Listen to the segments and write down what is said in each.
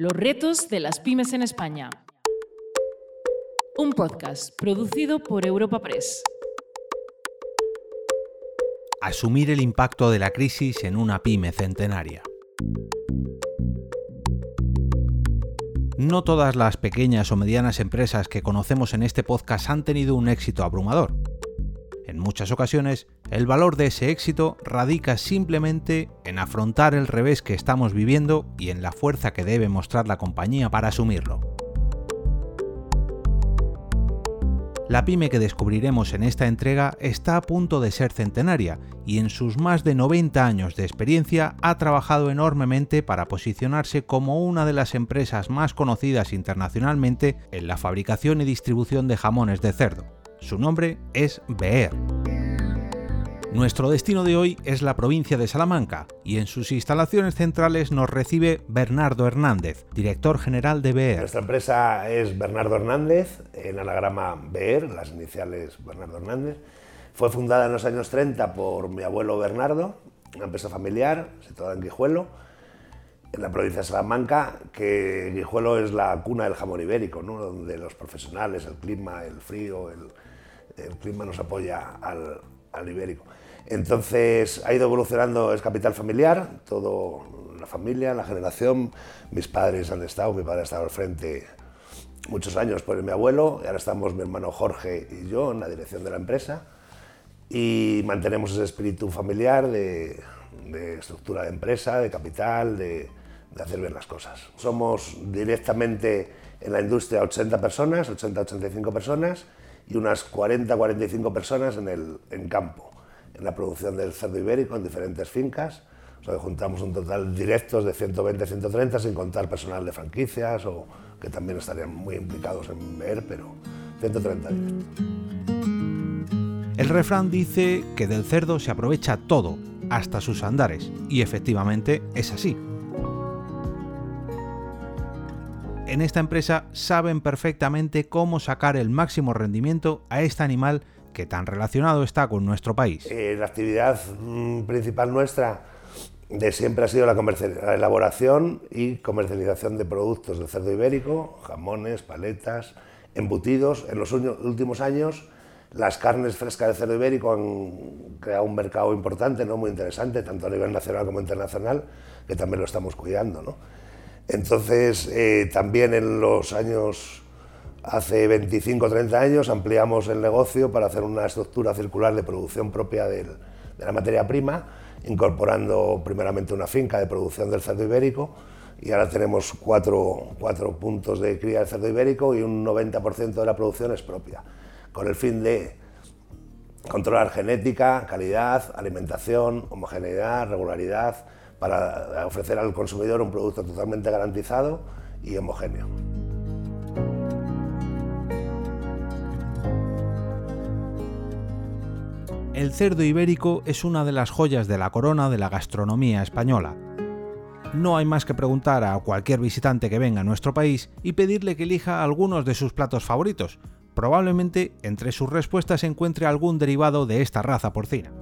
Los retos de las pymes en España. Un podcast producido por Europa Press. Asumir el impacto de la crisis en una pyme centenaria. No todas las pequeñas o medianas empresas que conocemos en este podcast han tenido un éxito abrumador. Muchas ocasiones, el valor de ese éxito radica simplemente en afrontar el revés que estamos viviendo y en la fuerza que debe mostrar la compañía para asumirlo. La pyme que descubriremos en esta entrega está a punto de ser centenaria y en sus más de 90 años de experiencia ha trabajado enormemente para posicionarse como una de las empresas más conocidas internacionalmente en la fabricación y distribución de jamones de cerdo. Su nombre es Beer. Nuestro destino de hoy es la provincia de Salamanca y en sus instalaciones centrales nos recibe Bernardo Hernández, director general de BEER. Nuestra empresa es Bernardo Hernández, en anagrama BEER, las iniciales Bernardo Hernández. Fue fundada en los años 30 por mi abuelo Bernardo, una empresa familiar situada en Guijuelo, en la provincia de Salamanca, que Guijuelo es la cuna del jamón ibérico, ¿no? donde los profesionales, el clima, el frío, el, el clima nos apoya al, al ibérico. Entonces ha ido evolucionando, es capital familiar, todo la familia, la generación. Mis padres han estado, mi padre ha estado al frente muchos años por mi abuelo, y ahora estamos mi hermano Jorge y yo en la dirección de la empresa y mantenemos ese espíritu familiar de, estructura de empresa, de capital, de, de, hacer bien las cosas. Somos directamente en la industria 80 personas, 80-85 personas y unas 40-45 personas en el en campo en la producción del cerdo ibérico en diferentes fincas. O sea, juntamos un total directos de 120-130 sin contar personal de franquicias o que también estarían muy implicados en ver, pero 130 directos. El refrán dice que del cerdo se aprovecha todo, hasta sus andares, y efectivamente es así. En esta empresa saben perfectamente cómo sacar el máximo rendimiento a este animal que tan relacionado está con nuestro país. Eh, la actividad mm, principal nuestra de siempre ha sido la, la, elaboración y comercialización de productos del cerdo ibérico, jamones, paletas, embutidos. En los últimos años las carnes frescas del cerdo ibérico han creado un mercado importante, ¿no? muy interesante, tanto a nivel nacional como internacional, que también lo estamos cuidando. ¿no? Entonces, eh, también en los años Hace 25 o 30 años ampliamos el negocio para hacer una estructura circular de producción propia de la materia prima, incorporando primeramente una finca de producción del cerdo ibérico y ahora tenemos cuatro, cuatro puntos de cría del cerdo ibérico y un 90% de la producción es propia, con el fin de controlar genética, calidad, alimentación, homogeneidad, regularidad, para ofrecer al consumidor un producto totalmente garantizado y homogéneo. el cerdo ibérico es una de las joyas de la corona de la gastronomía española. No hay más que preguntar a cualquier visitante que venga a nuestro país y pedirle que elija algunos de sus platos favoritos. Probablemente entre sus respuestas se encuentre algún derivado de esta raza porcina.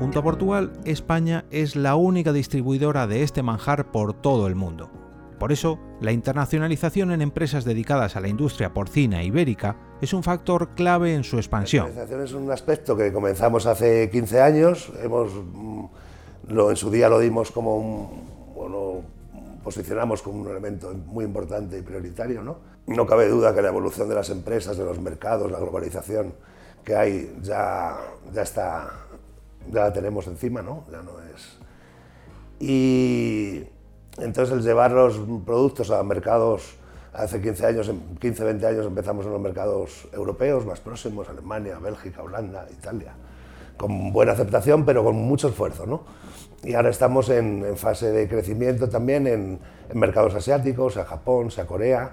Junto a Portugal, España es la única distribuidora de este manjar por todo el mundo. Por eso, la internacionalización en empresas dedicadas a la industria porcina ibérica es un factor clave en su expansión. La internacionalización es un aspecto que comenzamos hace 15 años, hemos, mm, lo, en su día lo dimos como un, bueno, posicionamos como un elemento muy importante y prioritario. ¿no? no cabe duda que la evolución de las empresas, de los mercados, la globalización que hay ya, ya está, ya la tenemos encima, ¿no? Ya no es... Y entonces el llevar los productos a mercados, hace 15 años, 15, 20 años empezamos en los mercados europeos más próximos, Alemania, Bélgica, Holanda, Italia, con buena aceptación pero con mucho esfuerzo. ¿no? Y ahora estamos en, fase de crecimiento también en, mercados asiáticos, a Japón, a Corea,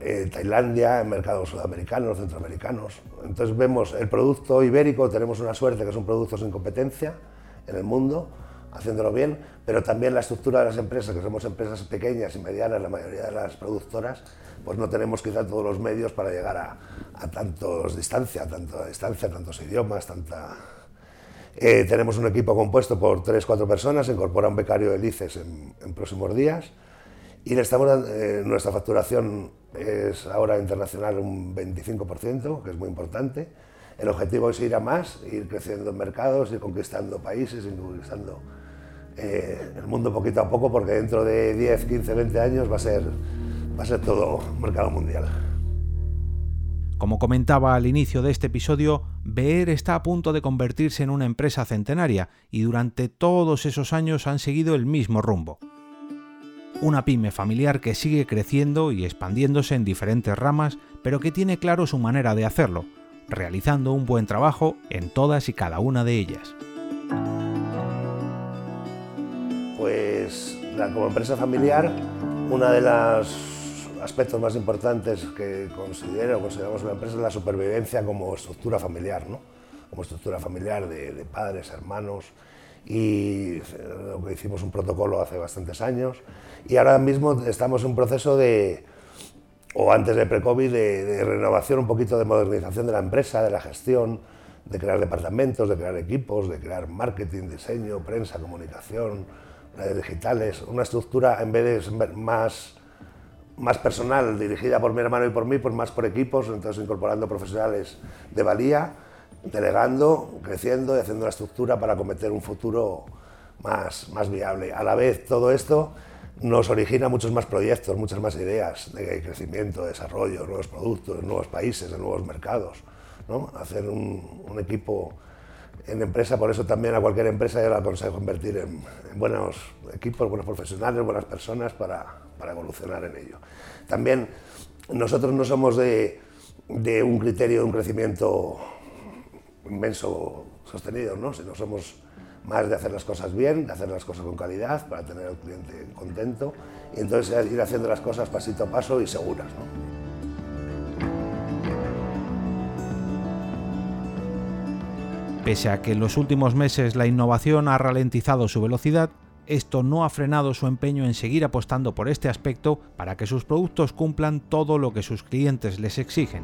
eh, Tailandia, en mercados sudamericanos, centroamericanos. Entonces vemos el producto ibérico, tenemos una suerte que es un producto sin competencia en el mundo, haciéndolo bien, pero también la estructura de las empresas, que somos empresas pequeñas y medianas, la mayoría de las productoras, pues no tenemos quizá todos los medios para llegar a, a tantos distancia, tanta distancia, tantos idiomas, tanta... Eh, tenemos un equipo compuesto por 3-4 personas, se incorpora un becario de LICES en, próximos días y le estamos eh, nuestra facturación es ahora internacional un 25%, que es muy importante. El objetivo es ir a más, ir creciendo en mercados, ir conquistando países, ir conquistando eh, el mundo poquito a poco, porque dentro de 10, 15, 20 años va a ser, va a ser todo mercado mundial. Como comentaba al inicio de este episodio, Beer está a punto de convertirse en una empresa centenaria y durante todos esos años han seguido el mismo rumbo. Una pyme familiar que sigue creciendo y expandiéndose en diferentes ramas, pero que tiene claro su manera de hacerlo, realizando un buen trabajo en todas y cada una de ellas. Pues como empresa familiar, una de las aspectos más importantes que considero, consideramos una empresa es la supervivencia como estructura familiar, ¿no? como estructura familiar de, padres, hermanos, y hicimos un protocolo hace bastantes años, y ahora mismo estamos en un proceso de, o antes de pre-COVID, de, de, renovación, un poquito de modernización de la empresa, de la gestión, de crear departamentos, de crear equipos, de crear marketing, diseño, prensa, comunicación, redes digitales, una estructura en vez de más más personal, dirigida por mi hermano y por mí, pues más por equipos, entonces incorporando profesionales de valía, delegando, creciendo y haciendo una estructura para cometer un futuro más, más viable. A la vez, todo esto nos origina muchos más proyectos, muchas más ideas de crecimiento, desarrollo, nuevos productos, nuevos países, nuevos mercados. ¿no? Hacer un, equipo en empresa, por eso también a cualquier empresa yo le aconsejo invertir en, buenos equipos, buenos profesionales, buenas personas para, para, evolucionar en ello. También nosotros no somos de, de un criterio de un crecimiento inmenso sostenido, ¿no? sino somos más de hacer las cosas bien, de hacer las cosas con calidad para tener al cliente contento y entonces ir haciendo las cosas pasito a paso y seguras. ¿no? Pese a que en los últimos meses la innovación ha ralentizado su velocidad, esto no ha frenado su empeño en seguir apostando por este aspecto para que sus productos cumplan todo lo que sus clientes les exigen.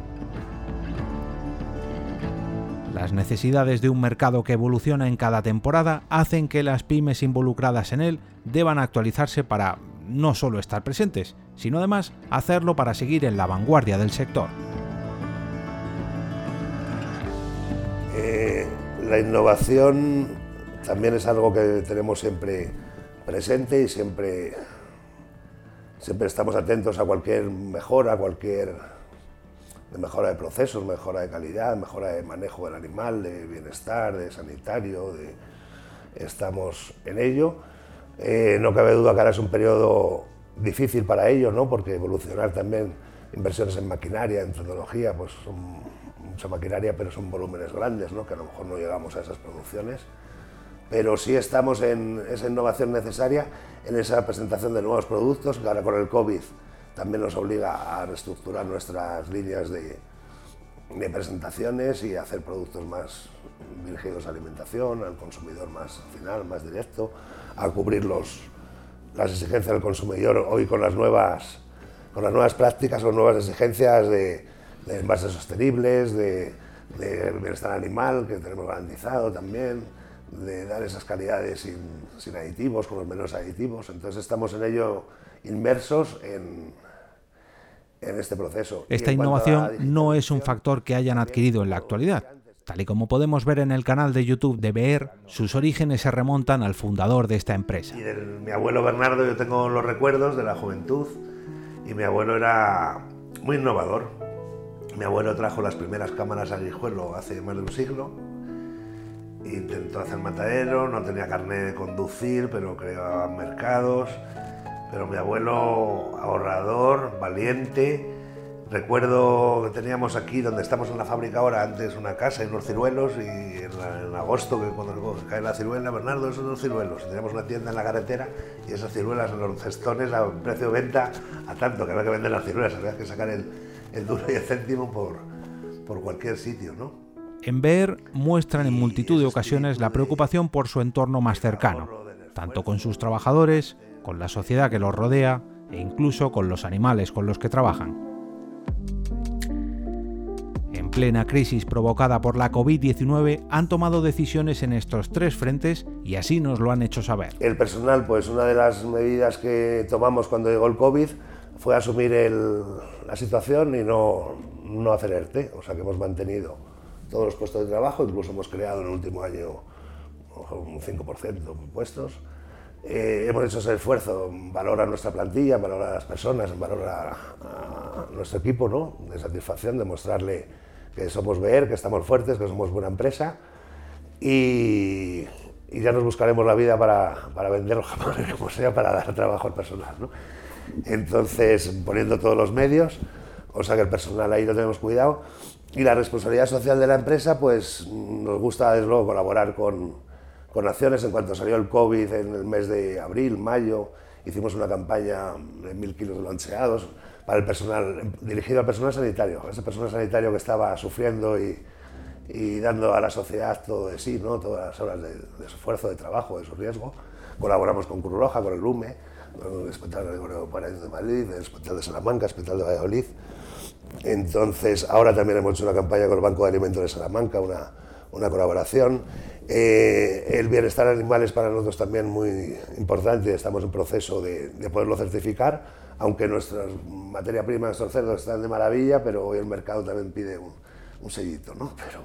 Las necesidades de un mercado que evoluciona en cada temporada hacen que las pymes involucradas en él deban actualizarse para no solo estar presentes, sino además hacerlo para seguir en la vanguardia del sector. Eh, la innovación también es algo que tenemos siempre presente y siempre, siempre estamos atentos a cualquier mejora, a cualquier mejora de procesos, mejora de calidad, mejora de manejo del animal, de bienestar, de sanitario, de, estamos en ello. Eh, no cabe duda que ahora es un periodo difícil para ellos, ¿no? porque evolucionar también inversiones en maquinaria, en tecnología, pues son mucha maquinaria, pero son volúmenes grandes, ¿no? que a lo mejor no llegamos a esas producciones. Pero sí estamos en esa innovación necesaria, en esa presentación de nuevos productos, ahora con el COVID también nos obliga a reestructurar nuestras líneas de, de presentaciones y hacer productos más dirigidos a alimentación, al consumidor más final, más directo, a cubrir los, las exigencias del consumidor hoy con las nuevas, con las nuevas prácticas o nuevas exigencias de, de envases sostenibles, de, bienestar animal, que tenemos garantizado también, de dar esas calidades sin, aditivos, con los menos aditivos. Entonces estamos en ello inmersos en, en este proceso. Esta innovación no es un factor que hayan adquirido en la actualidad. Tal y como podemos ver en el canal de YouTube de BER, sus orígenes se remontan al fundador de esta empresa. Y de mi abuelo Bernardo yo tengo los recuerdos de la juventud y mi abuelo era muy innovador, mi abuelo trajo las primeras cámaras a Guijuelo hace más de un siglo. Intentó hacer matadero, no tenía carnet de conducir, pero creaba mercados. Pero mi abuelo, ahorrador, valiente. Recuerdo que teníamos aquí, donde estamos en la fábrica ahora, antes una casa y unos ciruelos, y en, agosto, que cuando cae la ciruela, Bernardo, esos son ciruelos. teníamos una tienda en la carretera y esas ciruelas en los cestones a precio de venta a tanto que había que vender las ciruelas, había que sacar el, el duro y el céntimo por, por cualquier sitio, ¿no? En BER muestran en multitud de ocasiones la preocupación por su entorno más cercano, tanto con sus trabajadores, con la sociedad que los rodea e incluso con los animales con los que trabajan. En plena crisis provocada por la COVID-19 han tomado decisiones en estos tres frentes y así nos lo han hecho saber. El personal, pues una de las medidas que tomamos cuando llegó el COVID fue asumir la situación y no, no hacer ERTE, o sea que hemos mantenido todos los puestos de trabajo, incluso hemos creado en el último año un 5% de puestos. Eh, hemos hecho ese esfuerzo, valora nuestra plantilla, valora a las personas, valora a, nuestro equipo ¿no? de satisfacción, de mostrarle que somos ver, que estamos fuertes, que somos buena empresa y, ya nos buscaremos la vida para, para vender los jamones, como sea, para dar trabajo al personal. ¿no? Entonces, poniendo todos los medios, o sea que el personal ahí lo tenemos cuidado. Y la responsabilidad social de la empresa, pues nos gusta desde luego colaborar con, con acciones. En cuanto salió el COVID en el mes de abril, mayo, hicimos una campaña de mil kilos de loncheados para el personal, dirigido al personal sanitario, ese personal sanitario que estaba sufriendo y, y dando a la sociedad todo de sí, ¿no? todas las horas de, su esfuerzo, de trabajo, de su riesgo. Colaboramos con Cruz Roja, con el LUME, el Hospital de Madrid, el Hospital de Salamanca, el Hospital de Valladolid. Entonces, ahora también hemos hecho una campaña con el Banco de Alimentos de Salamanca, una, una colaboración. Eh, el bienestar animal es para nosotros también muy importante, estamos en proceso de, de poderlo certificar, aunque nuestra materia prima, nuestros cerdos están de maravilla, pero hoy el mercado también pide un, un sellito. ¿no? Pero,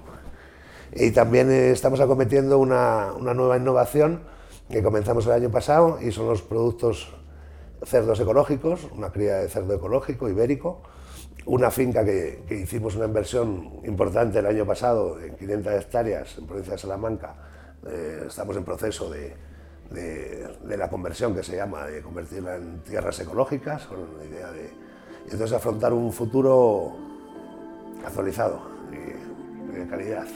y también eh, estamos acometiendo una, una nueva innovación que comenzamos el año pasado y son los productos cerdos ecológicos, una cría de cerdo ecológico ibérico, una finca que, hicimos una inversión importante el año pasado en 500 hectáreas en provincia de Salamanca. Eh, estamos en proceso de, de, la conversión que se llama, de convertirla en tierras ecológicas, con la idea de entonces afrontar un futuro actualizado y de calidad.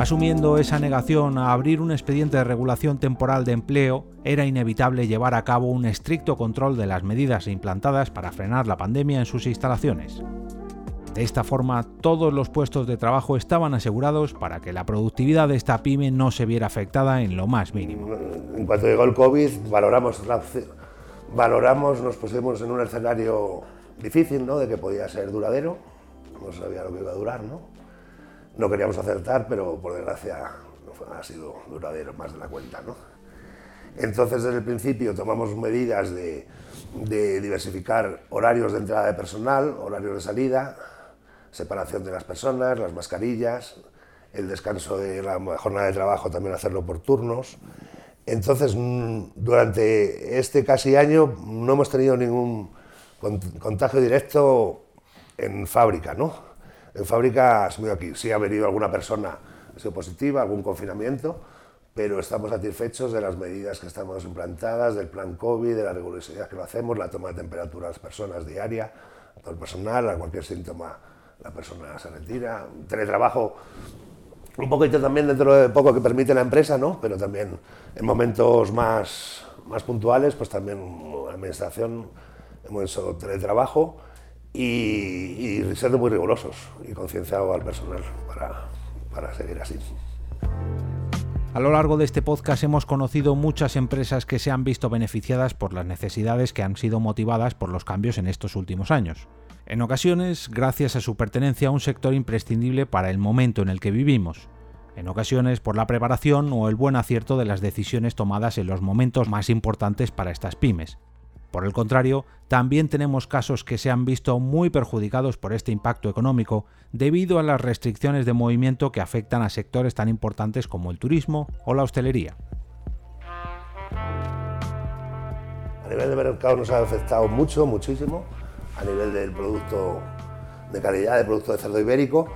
Asumiendo esa negación a abrir un expediente de regulación temporal de empleo, era inevitable llevar a cabo un estricto control de las medidas implantadas para frenar la pandemia en sus instalaciones. De esta forma, todos los puestos de trabajo estaban asegurados para que la productividad de esta pyme no se viera afectada en lo más mínimo. En cuanto llegó el COVID, valoramos, valoramos nos pusimos en un escenario difícil, ¿no? de que podía ser duradero, no sabía lo que iba a durar, ¿no? No queríamos acertar, pero por desgracia ha sido duradero más de la cuenta. ¿no? Entonces, desde el principio tomamos medidas de, diversificar horarios de entrada de personal, horarios de salida, separación de las personas, las mascarillas, el descanso de la jornada de trabajo también hacerlo por turnos. Entonces, mm, durante este casi año no hemos tenido ningún contagio directo en fábrica, ¿no? En fábrica, aquí, sí ha venido alguna persona, ha sido positiva, algún confinamiento, pero estamos satisfechos de las medidas que estamos implantadas, del plan COVID, de la rigurosidad que lo hacemos, la toma de temperatura a las personas diaria, a todo el personal, a cualquier síntoma la persona se retira. Teletrabajo, un poquito también dentro de poco que permite la empresa, ¿no? pero también en momentos más, más puntuales, pues también la administración hemos hecho teletrabajo y, ser muy rigurosos y concienciado al personal para, para seguir así. A lo largo de este podcast hemos conocido muchas empresas que se han visto beneficiadas por las necesidades que han sido motivadas por los cambios en estos últimos años. En ocasiones, gracias a su pertenencia a un sector imprescindible para el momento en el que vivimos. En ocasiones, por la preparación o el buen acierto de las decisiones tomadas en los momentos más importantes para estas pymes. Por el contrario, también tenemos casos que se han visto muy perjudicados por este impacto económico debido a las restricciones de movimiento que afectan a sectores tan importantes como el turismo o la hostelería. A nivel de mercado nos ha afectado mucho, muchísimo, a nivel del producto de calidad, del producto de cerdo ibérico,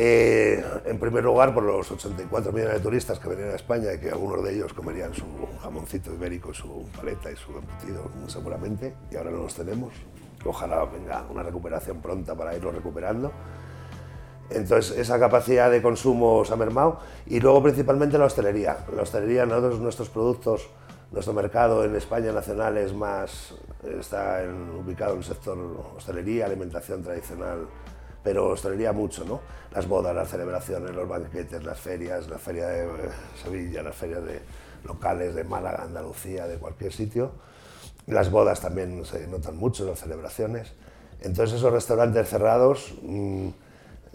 eh, en primer lugar, por los 84 millones de turistas que venían a España y que algunos de ellos comerían su jamoncito ibérico, su paleta y su embutido, seguramente, y ahora no los tenemos. Ojalá venga una recuperación pronta para irlos recuperando. Entonces, esa capacidad de consumo se ha mermado. Y luego, principalmente, la hostelería. La hostelería, nosotros, nuestros productos, nuestro mercado en España nacional es más, está ubicado en el sector hostelería, alimentación tradicional pero hostelería mucho, ¿no? Las bodas, las celebraciones, los banquetes, las ferias, la feria de Sevilla, las ferias de locales de Málaga, Andalucía, de cualquier sitio. Las bodas también se notan mucho, las celebraciones. Entonces esos restaurantes cerrados mm,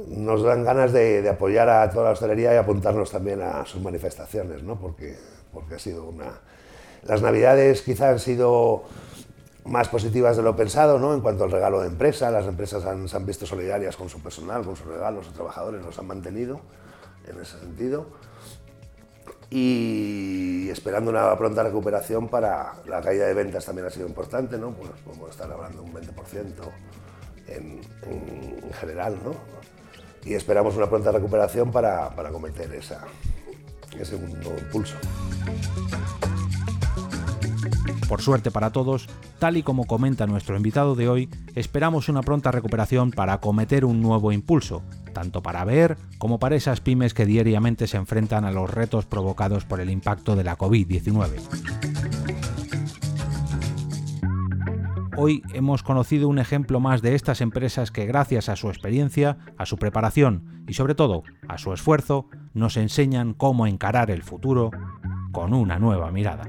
nos dan ganas de, apoyar a toda la hostelería y apuntarnos también a sus manifestaciones, ¿no? porque, porque ha sido una... Las navidades quizá han sido más positivas de lo pensado, ¿no? En cuanto al regalo de empresa, las empresas han, se han visto solidarias con su personal, con sus regalos, sus trabajadores los han mantenido en ese sentido. Y esperando una pronta recuperación para la caída de ventas también ha sido importante, ¿no? Pues podemos estar hablando de un 20% en, en, general, ¿no? Y esperamos una pronta recuperación para, para cometer esa, ese segundo impulso. Por suerte para todos, tal y como comenta nuestro invitado de hoy, esperamos una pronta recuperación para acometer un nuevo impulso, tanto para ver como para esas pymes que diariamente se enfrentan a los retos provocados por el impacto de la COVID-19. Hoy hemos conocido un ejemplo más de estas empresas que gracias a su experiencia, a su preparación y sobre todo a su esfuerzo, nos enseñan cómo encarar el futuro con una nueva mirada.